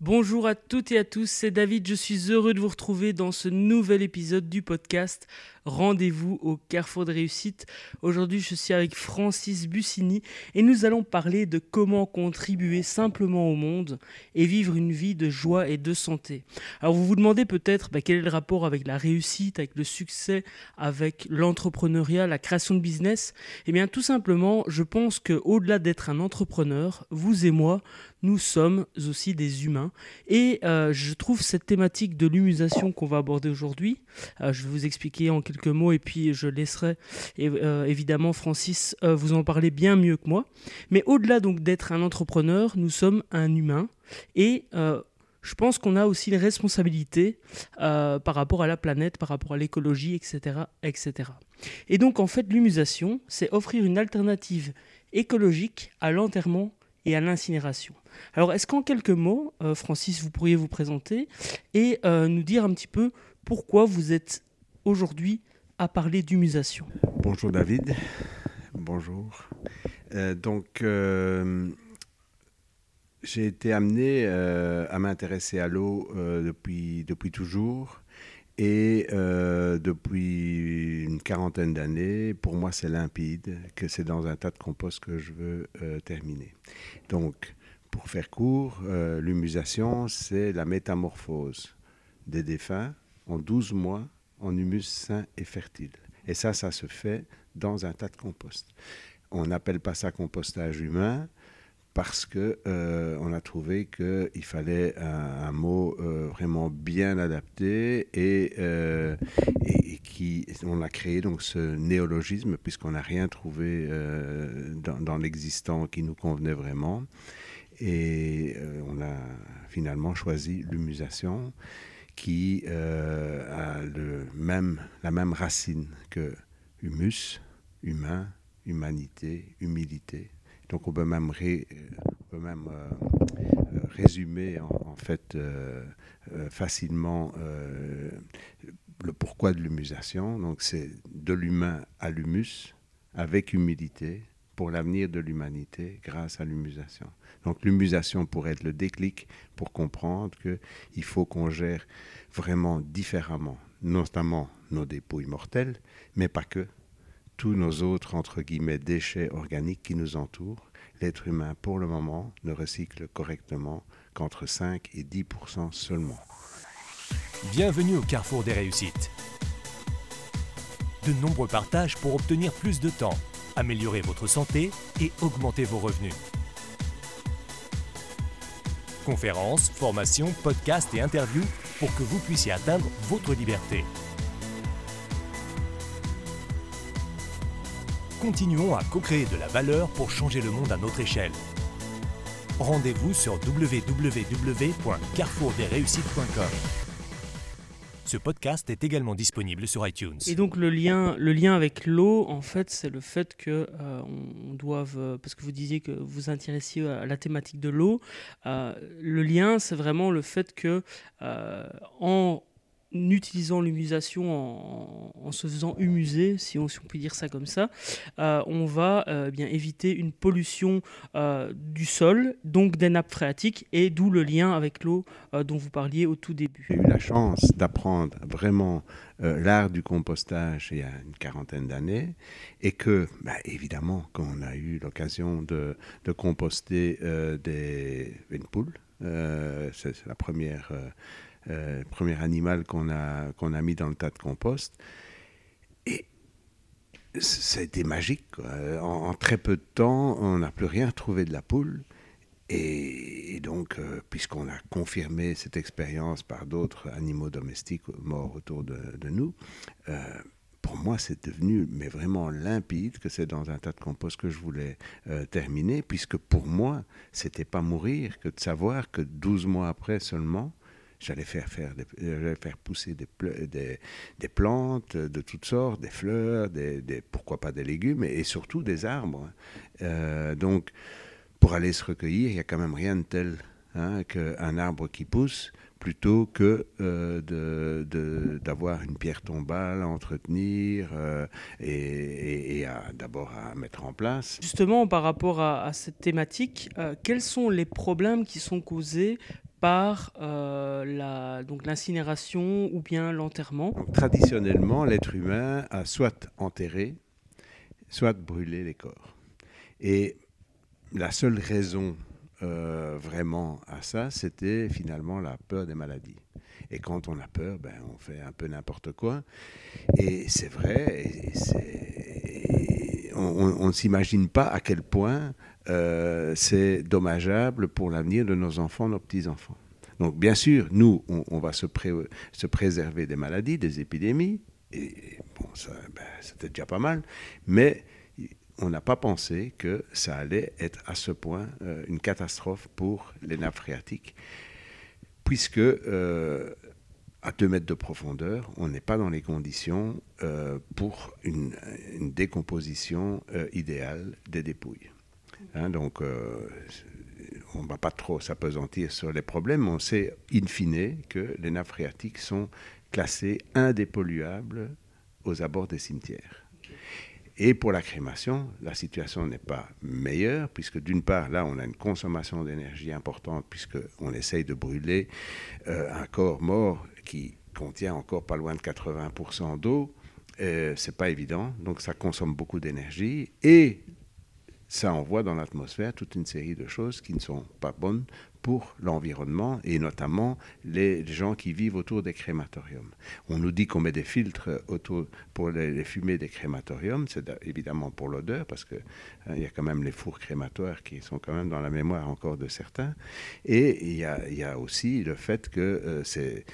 Bonjour à toutes et à tous, c'est David, je suis heureux de vous retrouver dans ce nouvel épisode du podcast Rendez-vous au Carrefour de réussite. Aujourd'hui je suis avec Francis Bussini et nous allons parler de comment contribuer simplement au monde et vivre une vie de joie et de santé. Alors vous vous demandez peut-être bah, quel est le rapport avec la réussite, avec le succès, avec l'entrepreneuriat, la création de business? Eh bien tout simplement je pense quau delà d'être un entrepreneur, vous et moi, nous sommes aussi des humains. Et euh, je trouve cette thématique de l'humusation qu'on va aborder aujourd'hui, euh, je vais vous expliquer en quelques mots et puis je laisserai euh, évidemment Francis vous en parler bien mieux que moi. Mais au-delà donc d'être un entrepreneur, nous sommes un humain et je pense qu'on a aussi une responsabilité par rapport à la planète, par rapport à l'écologie, etc., etc. Et donc en fait, l'humusation, c'est offrir une alternative écologique à l'enterrement et à l'incinération. Alors, est-ce qu'en quelques mots, euh, Francis, vous pourriez vous présenter et euh, nous dire un petit peu pourquoi vous êtes aujourd'hui à parler d'humusation Bonjour David, bonjour. Euh, donc, j'ai été amené à m'intéresser à l'eau depuis, depuis toujours. Et depuis une quarantaine d'années, pour moi, c'est limpide que c'est dans un tas de compost que je veux terminer. Donc, pour faire court, euh, l'humusation, c'est la métamorphose des défunts en 12 mois en humus sain et fertile. Et ça, ça se fait dans un tas de compost. On n'appelle pas ça compostage humain parce que euh, a trouvé qu'il fallait un, mot euh, vraiment bien adapté et, et, qui on a créé donc ce néologisme puisqu'on n'a rien trouvé dans, dans l'existant qui nous convenait vraiment. Et euh, on a finalement choisi l'humusation qui euh, a le même, la même racine que humus, humain, humanité, humilité. Donc on peut même, même euh, résumer en, fait facilement le pourquoi de l'humusation. Donc c'est de l'humain à l'humus avec humilité pour l'avenir de l'humanité grâce à l'humusation. Donc l'humusation pourrait être le déclic pour comprendre qu'il faut qu'on gère vraiment différemment, notamment nos dépôts immortels, mais pas que, tous nos autres, entre déchets organiques qui nous entourent. L'être humain, pour le moment, ne recycle correctement qu'entre 5 et 10% seulement. Bienvenue au carrefour des réussites. De nombreux partages pour obtenir plus de temps améliorer votre santé et augmenter vos revenus. Conférences, formations, podcasts et interviews pour que vous puissiez atteindre votre liberté. Continuons à co-créer de la valeur pour changer le monde à notre échelle. Rendez-vous sur www.carrefourdesréussites.com. Ce podcast est également disponible sur iTunes. Et donc le lien, le lien avec l'eau, en fait, c'est le fait que euh, on doive, euh, parce que vous disiez que vous intéressiez à la thématique de l'eau, euh, le lien, c'est vraiment le fait que en utilisant l'humusation, en, se faisant humuser, si on, si on, peut dire ça comme ça, euh, on va euh, bien éviter une pollution euh, du sol, donc des nappes phréatiques, et d'où le lien avec l'eau dont vous parliez au tout début. J'ai eu la chance d'apprendre vraiment l'art du compostage il y a une quarantaine d'années, et que, bah, évidemment, quand on a eu l'occasion de, de, composter des, une poule, c'est la première euh, premier animal qu'on a, a mis dans le tas de compost. Et été magique. En, très peu de temps, on n'a plus rien trouvé de la poule. Et, donc, euh, puisqu'on a confirmé cette expérience par d'autres animaux domestiques morts autour de, nous, euh, pour moi, c'est devenu mais vraiment limpide que c'est dans un tas de compost que je voulais terminer, puisque pour moi, c'était pas mourir que de savoir que 12 mois après seulement, J'allais faire, faire, faire pousser des, des, des, plantes de toutes sortes, des fleurs, des, pourquoi pas des légumes, et, surtout des arbres. Euh, donc, pour aller se recueillir, il n'y a quand même rien de tel hein, qu'un arbre qui pousse plutôt que euh, d'avoir une pierre tombale à entretenir euh, et, d'abord à mettre en place. Justement, par rapport à, à cette thématique, quels sont les problèmes qui sont causés par la, donc l'incinération ou bien l'enterrement. Traditionnellement, l'être humain a soit enterré, soit brûlé les corps. Et la seule raison vraiment à ça, c'était finalement la peur des maladies. Et quand on a peur, ben, on fait un peu n'importe quoi. Et c'est vrai, on ne s'imagine pas à quel point euh, c'est dommageable pour l'avenir de nos enfants, nos petits-enfants. Donc bien sûr, nous, on, va se, se, préserver des maladies, des épidémies, et bon, ben, c'était déjà pas mal, mais on n'a pas pensé que ça allait être à ce point euh, une catastrophe pour les nappes phréatiques puisque euh, à 2 mètres de profondeur, on n'est pas dans les conditions euh, pour une, décomposition euh, idéale des dépouilles. Hein, donc, on ne va pas trop s'apesantir sur les problèmes. On sait, in fine, que les nappes phréatiques sont classées indépolluables aux abords des cimetières. Et pour la crémation, la situation n'est pas meilleure, puisque d'une part, là, on a une consommation d'énergie importante, puisqu'on essaye de brûler euh, un corps mort qui contient encore pas loin de 80% d'eau. Euh, c'est pas évident, donc ça consomme beaucoup d'énergie. Et ça envoie dans l'atmosphère toute une série de choses qui ne sont pas bonnes pour l'environnement et notamment les gens qui vivent autour des crématoriums. On nous dit qu'on met des filtres autour pour les, fumées des crématoriums, c'est évidemment pour l'odeur parce qu'il hein, il y a quand même les fours crématoires qui sont quand même dans la mémoire encore de certains. Et il y a, aussi le fait que euh, ces,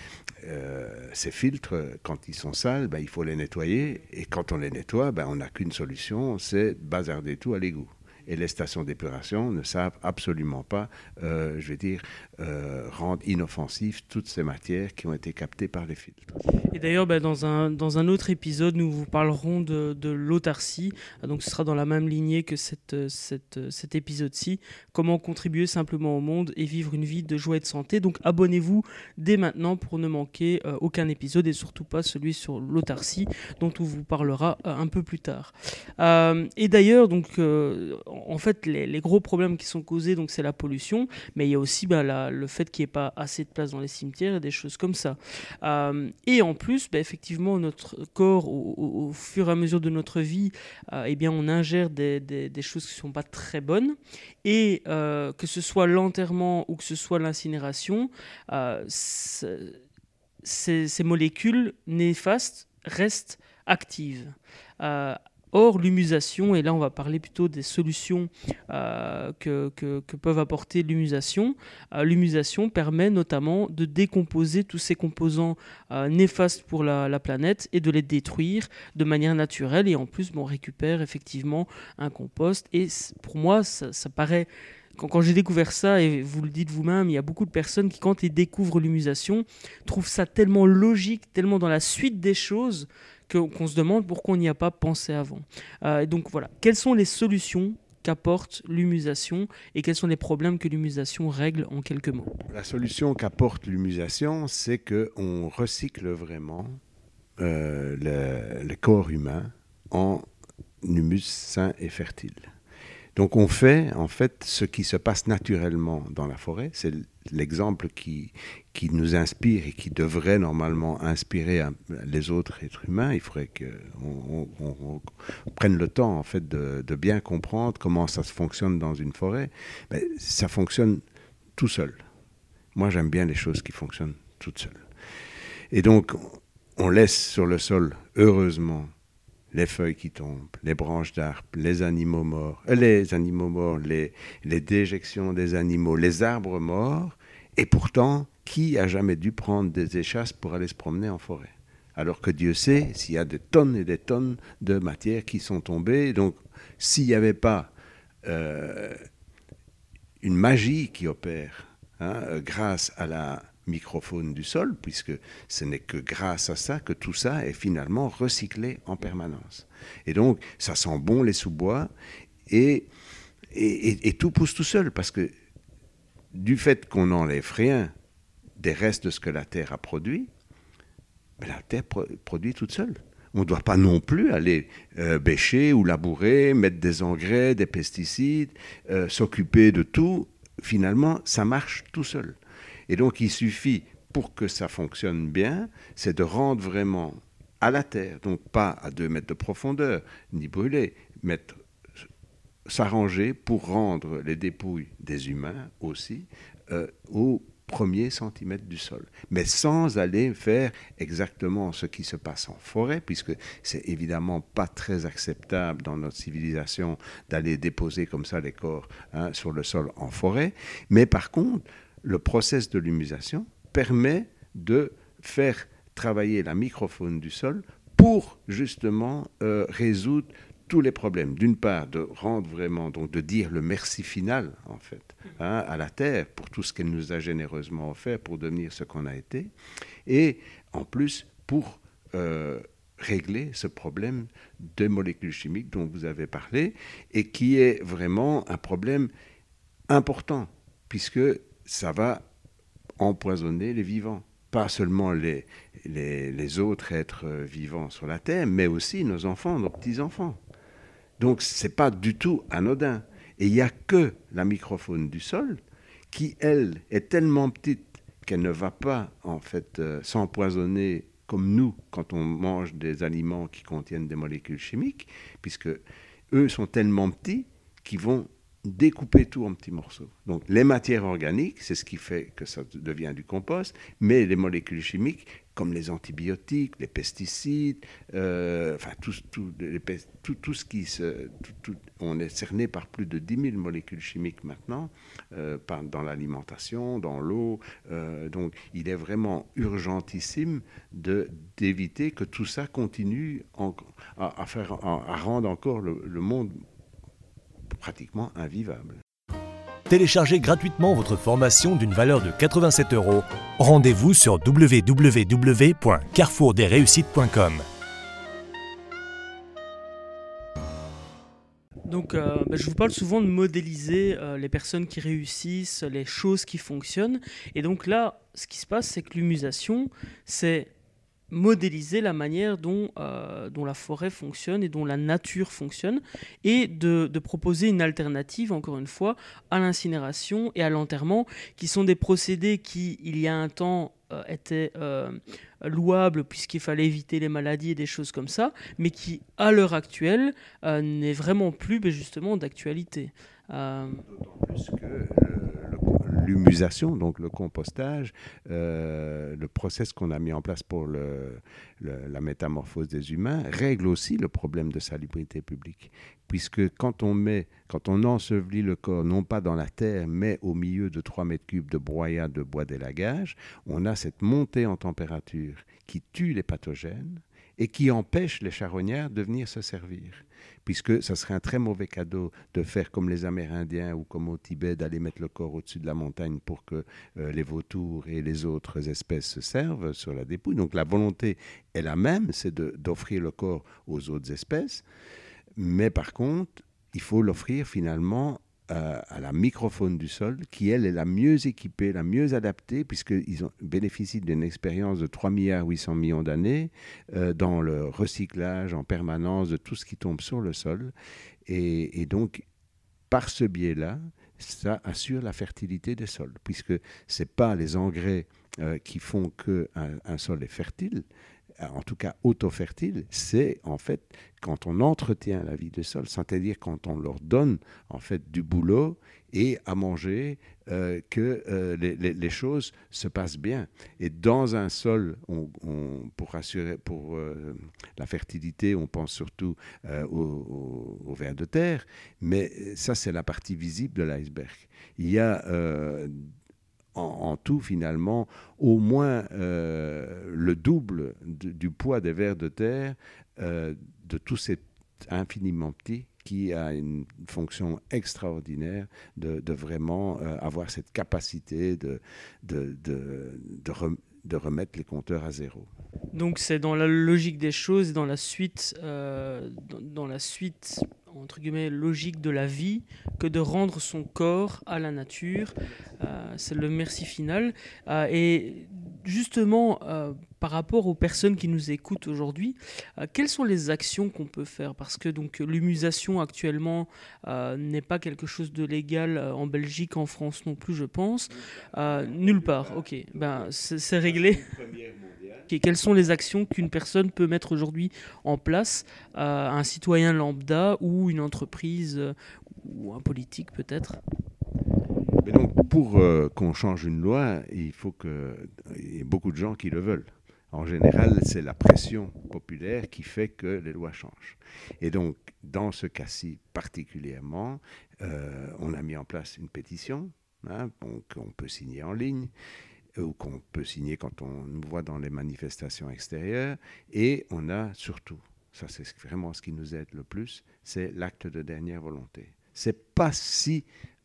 euh, ces, filtres, quand ils sont sales, ben, il faut les nettoyer et quand on les nettoie, ben, on n'a qu'une solution, c'est bazarder tout à l'égout et les stations d'épuration ne savent absolument pas, euh, je vais dire, euh, rendre inoffensives toutes ces matières qui ont été captées par les filtres. Et d'ailleurs, bah, dans, un, dans un autre épisode, nous vous parlerons de, de l'autarcie. Donc ce sera dans la même lignée que cette, cette, cet épisode-ci. Comment contribuer simplement au monde et vivre une vie de joie et de santé. Donc abonnez-vous dès maintenant pour ne manquer euh, aucun épisode et surtout pas celui sur l'autarcie dont on vous parlera un peu plus tard. et d'ailleurs, donc en fait, les, gros problèmes qui sont causés, donc c'est la pollution, mais il y a aussi bah, le fait qu'il n'y ait pas assez de place dans les cimetières et des choses comme ça. Euh, et en plus, bah, effectivement, notre corps, au, fur et à mesure de notre vie, euh, eh bien, on ingère des, choses qui ne sont pas très bonnes. Et euh, que ce soit l'enterrement ou que ce soit l'incinération, ces, ces, molécules néfastes restent actives. Or, l'humusation, et là on va parler plutôt des solutions euh, que, peuvent apporter l'humusation, euh, l'humusation permet notamment de décomposer tous ces composants euh, néfastes pour la, planète et de les détruire de manière naturelle. Et en plus, on récupère effectivement un compost. Et pour moi, ça, paraît quand, quand j'ai découvert ça, et vous le dites vous-même, il y a beaucoup de personnes qui, quand ils découvrent l'humusation, trouvent ça tellement logique, tellement dans la suite des choses, qu'on se demande pourquoi on n'y a pas pensé avant. Euh, donc voilà, quelles sont les solutions qu'apporte l'humusation et quels sont les problèmes que l'humusation règle en quelques mots? La solution qu'apporte l'humusation, c'est qu'on recycle vraiment euh, le, le, corps humain en humus sain et fertile. Donc on fait en fait ce qui se passe naturellement dans la forêt. C'est l'exemple qui, qui nous inspire et qui devrait normalement inspirer les autres êtres humains. Il faudrait qu'on on, prenne le temps en fait de, de, bien comprendre comment ça se fonctionne dans une forêt. Mais ça fonctionne tout seul. Moi j'aime bien les choses qui fonctionnent toutes seules. Et donc on laisse sur le sol, heureusement, les feuilles qui tombent, les branches d'arbres, les animaux morts, euh, les animaux morts, les, les déjections des animaux, les arbres morts. Et pourtant, qui a jamais dû prendre des échasses pour aller se promener en forêt? Alors que Dieu sait s'il y a des tonnes et des tonnes de matières qui sont tombées. Donc, s'il n'y avait pas euh, une magie qui opère hein, euh, grâce à la microfaune du sol, puisque ce n'est que grâce à ça que tout ça est finalement recyclé en permanence. Et donc, ça sent bon les sous-bois, et, et, tout pousse tout seul, parce que du fait qu'on n'enlève rien des restes de ce que la Terre a produit, ben, la Terre produit toute seule. On ne doit pas non plus aller euh, bêcher ou labourer, mettre des engrais, des pesticides, euh, s'occuper de tout. Finalement, ça marche tout seul. Et donc il suffit, pour que ça fonctionne bien, c'est de rendre vraiment à la terre, donc pas à 2 mètres de profondeur, ni brûler, mettre s'arranger pour rendre les dépouilles des humains aussi euh, au premier centimètre du sol, mais sans aller faire exactement ce qui se passe en forêt, puisque c'est évidemment pas très acceptable dans notre civilisation d'aller déposer comme ça les corps hein, sur le sol en forêt. Mais par contre, le process de l'humusation permet de faire travailler la microfaune du sol pour justement euh, résoudre tous les problèmes. D'une part, de rendre vraiment, donc de dire le merci final, en fait, hein, à la Terre pour tout ce qu'elle nous a généreusement offert pour devenir ce qu'on a été. Et en plus, pour euh, régler ce problème des molécules chimiques dont vous avez parlé et qui est vraiment un problème important puisque ça va empoisonner les vivants pas seulement les, autres êtres vivants sur la Terre, mais aussi nos enfants, nos petits-enfants. Donc ce n'est pas du tout anodin. Et il n'y a que la microfaune du sol qui, elle, est tellement petite qu'elle ne va pas, en fait, euh, s'empoisonner comme nous quand on mange des aliments qui contiennent des molécules chimiques, puisque eux sont tellement petits qu'ils vont découper tout en petits morceaux. Donc les matières organiques, c'est ce qui fait que ça devient du compost, mais les molécules chimiques, comme les antibiotiques, les pesticides, euh, enfin tout, tout, tout, tout, ce qui se... on est cerné par plus de 10 000 molécules chimiques maintenant, euh, dans l'alimentation, dans l'eau. Euh, donc il est vraiment urgentissime d'éviter que tout ça continue à, faire, à, rendre encore le monde pratiquement invivable. Téléchargez gratuitement votre formation d'une valeur de 87 euros. Rendez-vous sur www.carrefourdesreussites.com. Donc, euh, bah, je vous parle souvent de modéliser euh, les personnes qui réussissent, les choses qui fonctionnent. Et donc là, ce qui se passe, c'est que l'humusation, c'est modéliser la manière dont, euh, dont la forêt fonctionne et dont la nature fonctionne, et de, proposer une alternative, encore une fois, à l'incinération et à l'enterrement, qui sont des procédés qui, il y a un temps, euh, étaient euh, louables puisqu'il fallait éviter les maladies et des choses comme ça, mais qui, à l'heure actuelle, n'est vraiment plus ben, justement d'actualité. L'humusation, donc le compostage, euh, le process qu'on a mis en place pour le, la métamorphose des humains, règle aussi le problème de salubrité publique. Puisque quand on met, quand on ensevelit le corps, non pas dans la terre, mais au milieu de 3 mètres cubes de broyat de bois d'élagage, on a cette montée en température qui tue les pathogènes et qui empêche les charognards de venir se servir puisque ça serait un très mauvais cadeau de faire comme les Amérindiens ou comme au Tibet, d'aller mettre le corps au-dessus de la montagne pour que euh, les vautours et les autres espèces se servent sur la dépouille. Donc la volonté est la même, c'est d'offrir le corps aux autres espèces, mais par contre, il faut l'offrir finalement euh, à la microfaune du sol, qui elle est la mieux équipée, la mieux adaptée, puisqu'ils bénéficient d'une expérience de 3 milliards 800 millions d'années euh, dans le recyclage en permanence de tout ce qui tombe sur le sol. Et, donc, par ce biais-là, ça assure la fertilité des sols, puisque ce n'est pas les engrais euh, qui font qu'un un sol est fertile, en tout cas auto-fertile, c'est en fait quand on entretient la vie des sols, c'est-à-dire quand on leur donne en fait du boulot et à manger, euh, que euh, les, choses se passent bien. Et dans un sol, pour assurer pour euh, la fertilité, on pense surtout au, au, ver de terre, mais ça c'est la partie visible de l'iceberg. Il y a en, tout finalement au moins euh, le double du poids des vers de terre euh, de tous ces infiniment petits qui a une fonction extraordinaire de, vraiment euh, avoir cette capacité de, de, remettre les compteurs à zéro. Donc c'est dans la logique des choses, dans la suite, dans la suite entre guillemets logique de la vie que de rendre son corps à la nature. c'est le merci final. et justement, par rapport aux personnes qui nous écoutent aujourd'hui, quelles sont les actions qu'on peut faire? Parce que donc l'humusation actuellement n'est pas quelque chose de légal en Belgique, en France non plus, je pense. nulle part. Ok, ben c'est réglé. quelles sont les actions qu'une personne peut mettre aujourd'hui en place, euh, un citoyen lambda ou une entreprise euh, ou un politique peut-être? Mais donc, pour euh, qu'on change une loi, il faut qu'il y ait beaucoup de gens qui le veulent. En général, c'est la pression populaire qui fait que les lois changent. Et donc, dans ce cas-ci particulièrement, on a mis en place une pétition hein, qu'on peut signer en ligne ou qu'on peut signer quand on nous voit dans les manifestations extérieures. Et on a surtout, ça c'est vraiment ce qui nous aide le plus, c'est l'acte de dernière volonté. C'est pas si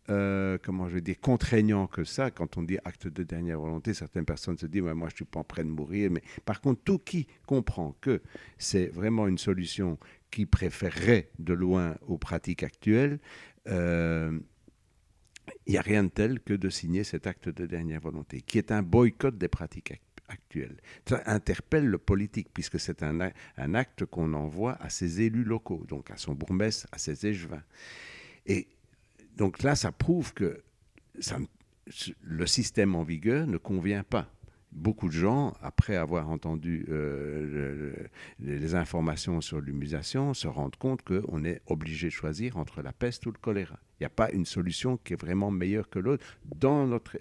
euh, comment je dire, contraignant que ça. Quand on dit acte de dernière volonté, certaines personnes se disent, moi je suis pas prêt de mourir. Mais par contre, tout qui comprend que c'est vraiment une solution qui préférerait de loin aux pratiques actuelles, euh, il n'y a rien de tel que de signer cet acte de dernière volonté, qui est un boycott des pratiques actuelles. Ça interpelle le politique, puisque c'est un, acte qu'on envoie à ses élus locaux, donc à son bourgmestre, à ses échevins. Et donc là, ça prouve que le système en vigueur ne convient pas beaucoup de gens, après avoir entendu euh, les informations sur l'humusation, se rendent compte qu'on est obligé de choisir entre la peste ou le choléra. Il n'y a pas une solution qui est vraiment meilleure que l'autre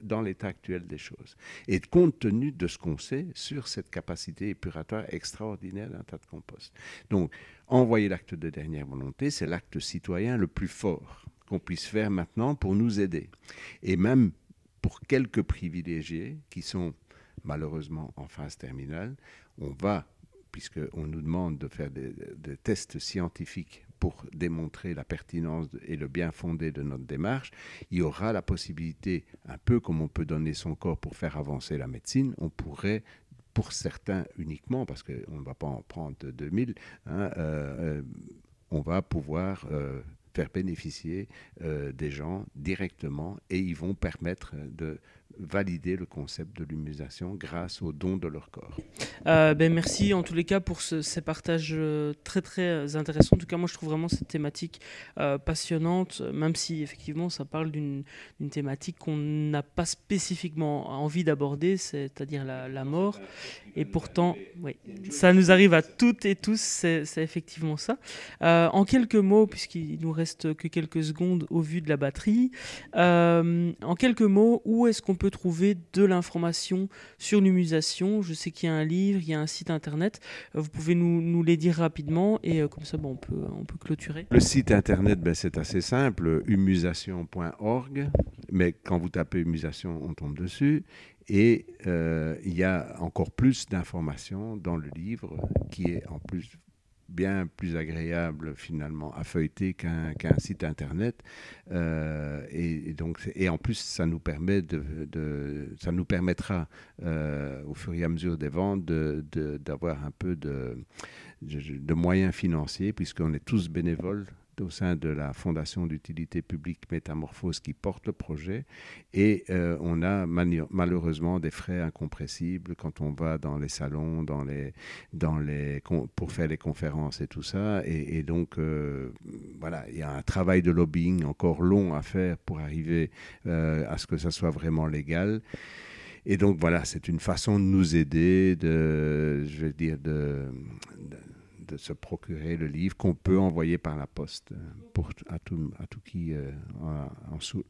dans l'état actuel des choses. Et compte tenu de ce qu'on sait sur cette capacité épuratoire extraordinaire d'un tas de compost. Donc, envoyer l'acte de dernière volonté, c'est l'acte citoyen le plus fort qu'on puisse faire maintenant pour nous aider. Et même pour quelques privilégiés qui sont malheureusement en phase terminale, on va, puisqu'on nous demande de faire des, tests scientifiques pour démontrer la pertinence et le bien fondé de notre démarche, il y aura la possibilité, un peu comme on peut donner son corps pour faire avancer la médecine, on pourrait pour certains uniquement, parce qu'on ne va pas en prendre 2000, hein, euh, euh, on va pouvoir euh, faire bénéficier des gens directement et ils vont permettre de valider le concept de l'humanisation grâce au don de leur corps. Euh, ben merci en tous les cas pour ces partages euh, très très intéressants. En tout cas, moi je trouve vraiment cette thématique euh, passionnante, même si effectivement ça parle d'une thématique qu'on n'a pas spécifiquement envie d'aborder, c'est-à-dire la, la, mort. Et pourtant, oui, ça nous arrive à toutes et tous, c'est effectivement ça. en quelques mots, puisqu'il nous reste que quelques secondes au vu de la batterie, en quelques mots, où est-ce qu'on peut trouver de l'information sur l'humusation. Je sais qu'il y a un livre, il y a un site internet. Euh, vous pouvez nous, les dire rapidement et euh, comme ça, bon, on, peut, on peut clôturer. Le site internet, ben, c'est assez simple, humusation.org. Mais quand vous tapez humusation, on tombe dessus. Et euh, il y a encore plus d'informations dans le livre qui est en plus bien plus agréable finalement à feuilleter qu'un site internet. Euh, et, donc et en plus ça nous permet de, ça nous permettra euh, au fur et à mesure des ventes d'avoir un peu de, de moyens financiers puisqu'on est tous bénévoles au sein de la Fondation d'utilité publique Métamorphose qui porte le projet. Et euh, on a malheureusement des frais incompressibles quand on va dans les salons, dans les, dans les, pour faire les conférences et tout ça. Et, donc, euh, voilà, il y a un travail de lobbying encore long à faire pour arriver euh, à ce que ça soit vraiment légal. Et donc voilà, c'est une façon de nous aider, de, je veux dire, de de se procurer le livre qu'on peut envoyer par la poste euh, pour, à, tout, à tout qui euh,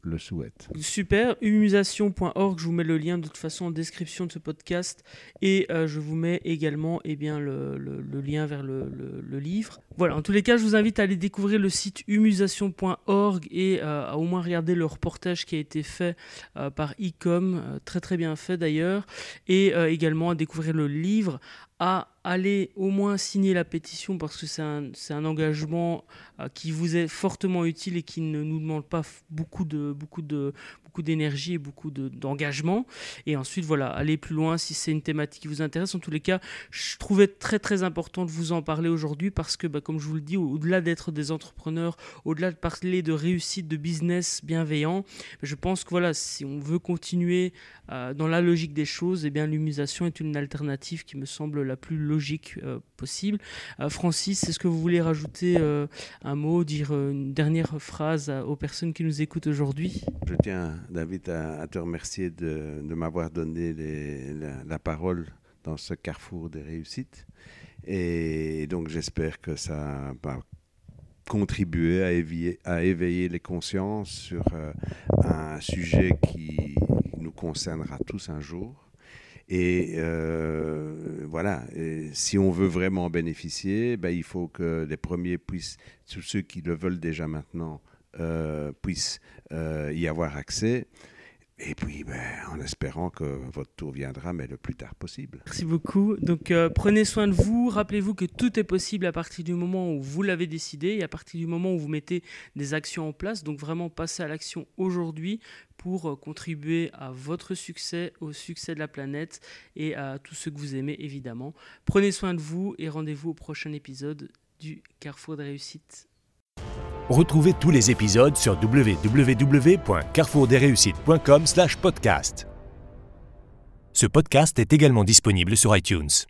le souhaite. Super, humusation.org, je vous mets le lien de toute façon en description de ce podcast et euh, je vous mets également eh bien, le, le, lien vers le, le, livre. Voilà, en tous les cas, je vous invite à aller découvrir le site humusation.org et à au moins regarder le reportage qui a été fait par Ecom, très très bien fait d'ailleurs, et également à découvrir le livre à aller au moins signer la pétition parce que c'est un, engagement euh, qui vous est fortement utile et qui ne nous demande pas beaucoup de, beaucoup de, d'énergie et beaucoup d'engagement. et ensuite, voilà, aller plus loin si c'est une thématique qui vous intéresse. En tous les cas, je trouvais très très important de vous en parler aujourd'hui parce que, bah, comme je vous le dis, au-delà d'être des entrepreneurs, au-delà de parler de réussite, de business bienveillant, je pense que voilà, si on veut continuer euh, dans la logique des choses, eh bien l'humusation est une alternative qui me semble la plus logique euh, possible. Euh, Francis, est-ce que vous voulez rajouter un mot, dire une dernière phrase aux personnes qui nous écoutent aujourd'hui? Je tiens, David, à, te remercier de, m'avoir donné la, parole dans ce carrefour des réussites. Et donc j'espère que ça va contribuer à éveiller, à les consciences sur un sujet qui nous concernera tous un jour. Et euh, voilà, si on veut vraiment bénéficier, ben, il faut que les premiers puissent, tous ceux qui le veulent déjà maintenant, euh, puissent euh, y avoir accès. Et puis, ben, en espérant que votre tour viendra, mais le plus tard possible. Merci beaucoup. Donc, euh, prenez soin de vous. Rappelez-vous que tout est possible à partir du moment où vous l'avez décidé et à partir du moment où vous mettez des actions en place. Donc, vraiment, passez à l'action aujourd'hui pour euh, contribuer à votre succès, au succès de la planète et à tout ce que vous aimez, évidemment. Prenez soin de vous et rendez-vous au prochain épisode du Carrefour de réussite. Retrouvez tous les épisodes sur www.carrefourdesreussites.com/podcast. Ce podcast est également disponible sur iTunes.